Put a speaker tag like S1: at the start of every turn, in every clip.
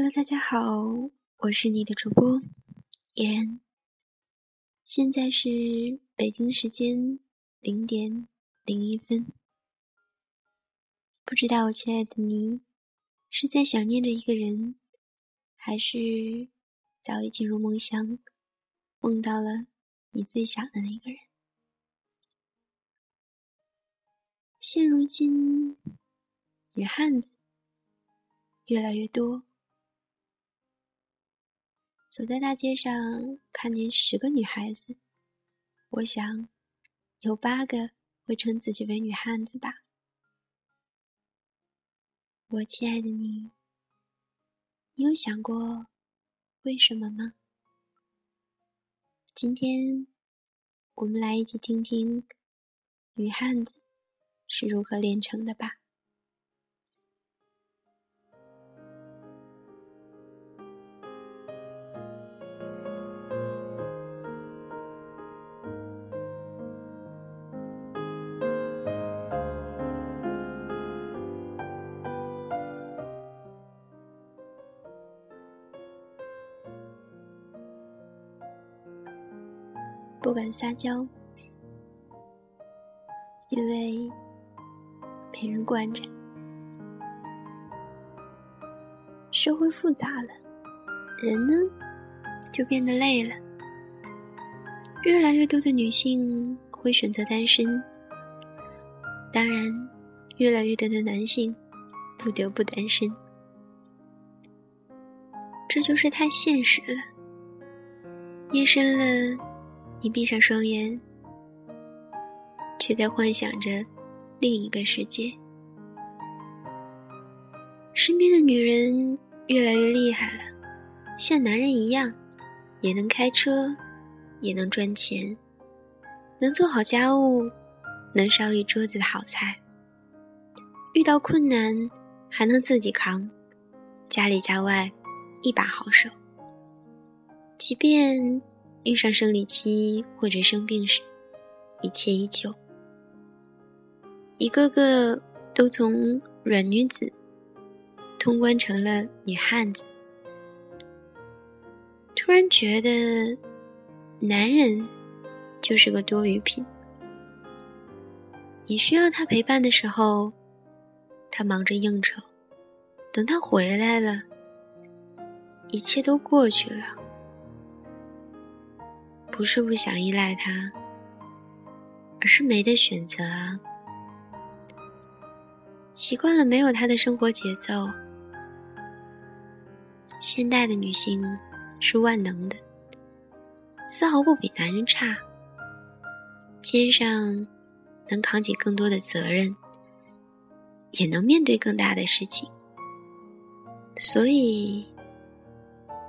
S1: Hello，大家好，我是你的主播依然。现在是北京时间零点零一分，不知道我亲爱的你是在想念着一个人，还是早已进入梦乡，梦到了你最想的那个人？现如今，女汉子越来越多。走在大街上，看见十个女孩子，我想有八个会称自己为女汉子吧。我亲爱的你，你有想过为什么吗？今天我们来一起听听女汉子是如何炼成的吧。不敢撒娇，因为没人惯着。社会复杂了，人呢就变得累了。越来越多的女性会选择单身，当然，越来越多的男性不得不单身。这就是太现实了。夜深了。你闭上双眼，却在幻想着另一个世界。身边的女人越来越厉害了，像男人一样，也能开车，也能赚钱，能做好家务，能烧一桌子的好菜。遇到困难还能自己扛，家里家外一把好手。即便。遇上生理期或者生病时，一切依旧。一个个都从软女子通关成了女汉子。突然觉得，男人就是个多余品。你需要他陪伴的时候，他忙着应酬；等他回来了，一切都过去了。不是不想依赖他，而是没得选择啊！习惯了没有他的生活节奏。现代的女性是万能的，丝毫不比男人差，肩上能扛起更多的责任，也能面对更大的事情。所以，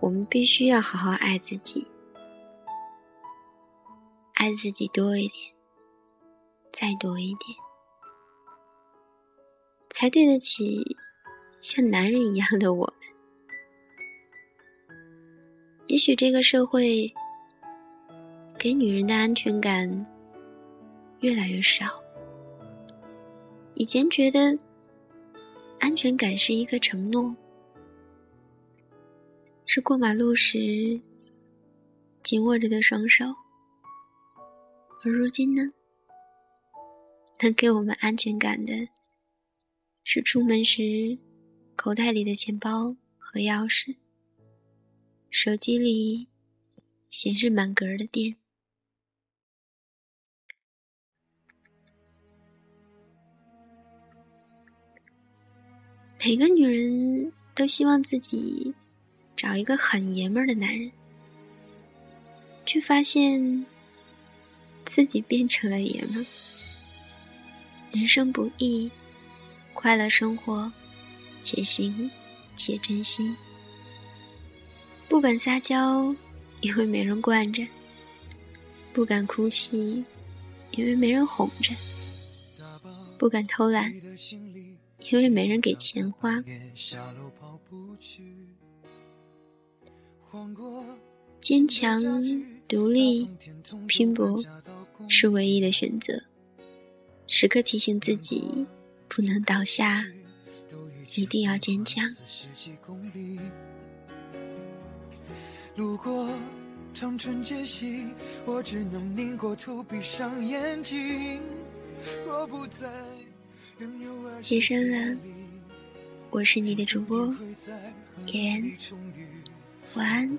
S1: 我们必须要好好爱自己。爱自己多一点，再多一点，才对得起像男人一样的我们。也许这个社会给女人的安全感越来越少。以前觉得安全感是一个承诺，是过马路时紧握着的双手。而如今呢，能给我们安全感的，是出门时口袋里的钱包和钥匙，手机里显示满格的电。每个女人都希望自己找一个很爷们儿的男人，却发现。自己变成了爷们。人生不易，快乐生活，且行且珍惜。不敢撒娇，因为没人惯着；不敢哭泣，因为没人哄着；不敢偷懒，因为没人给钱花。坚强、独立、拼搏。是唯一的选择。时刻提醒自己，不能倒下，一定要坚强。
S2: 路过长春街西，我只能拧过头，闭上眼睛。若不在，
S3: 夜深了，我是你的主播野然，晚安，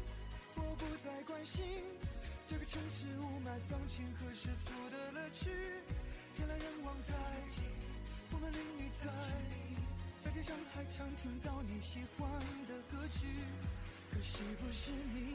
S3: 不再关心这个城市雾霾、放晴和世俗的乐趣。人来人往在，风男淋雨在，在街上还常听到你喜欢的歌曲，可惜不是你。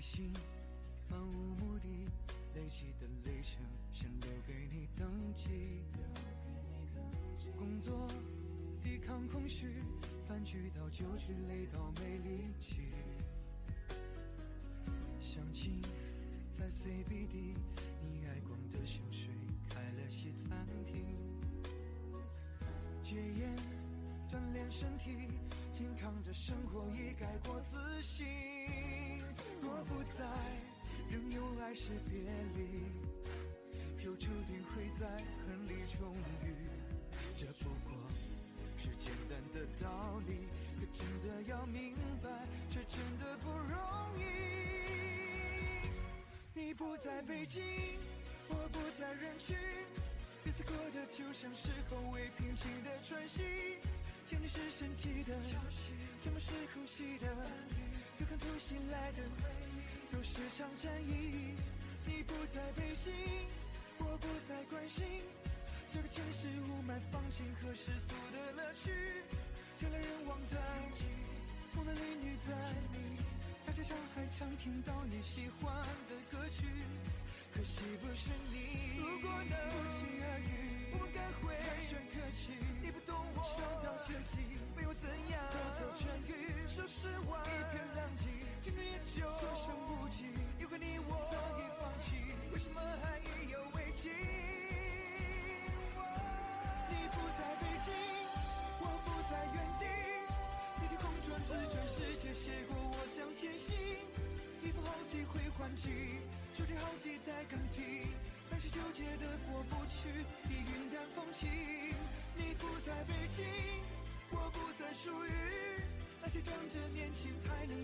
S3: 旅行漫无目的，累积的里程想留给你登记。工作抵抗空虚，饭局到酒局累到没力气。相亲在 CBD，你爱逛的香水开了西餐厅。戒烟锻炼身体，健康的生活已改过自新。若不在，仍有爱是别离，就注定会在恨里重遇。这不过是简单的道理，可真的要明白，却真的不容易。你不在北京，我不在人群，彼此过的就像是后未平静的喘息。想你是身体的，沉默是呼吸的。又看突袭来的回忆，都是场战役。你不在北京，我不再关心这个城市雾霾、放晴和世俗的乐趣。人来人往在，风男绿女在，大街上还常听到你喜欢的歌曲。可惜不是你。如果能不期而遇，我该会寒暄客气。你不懂我，伤到切记，没有怎样，都都痊愈。说实话，一片狼藉，今日也就所剩无几。有个你，我早已放弃，为什么还意犹未尽？你不在北京，我不在原地，你天空转自转，世界斜过，我向前行。一副好几回还击，手机好几代更替，但是纠结的过不去，已云淡风轻。你不在北京，我不再属于。那些仗着年轻还能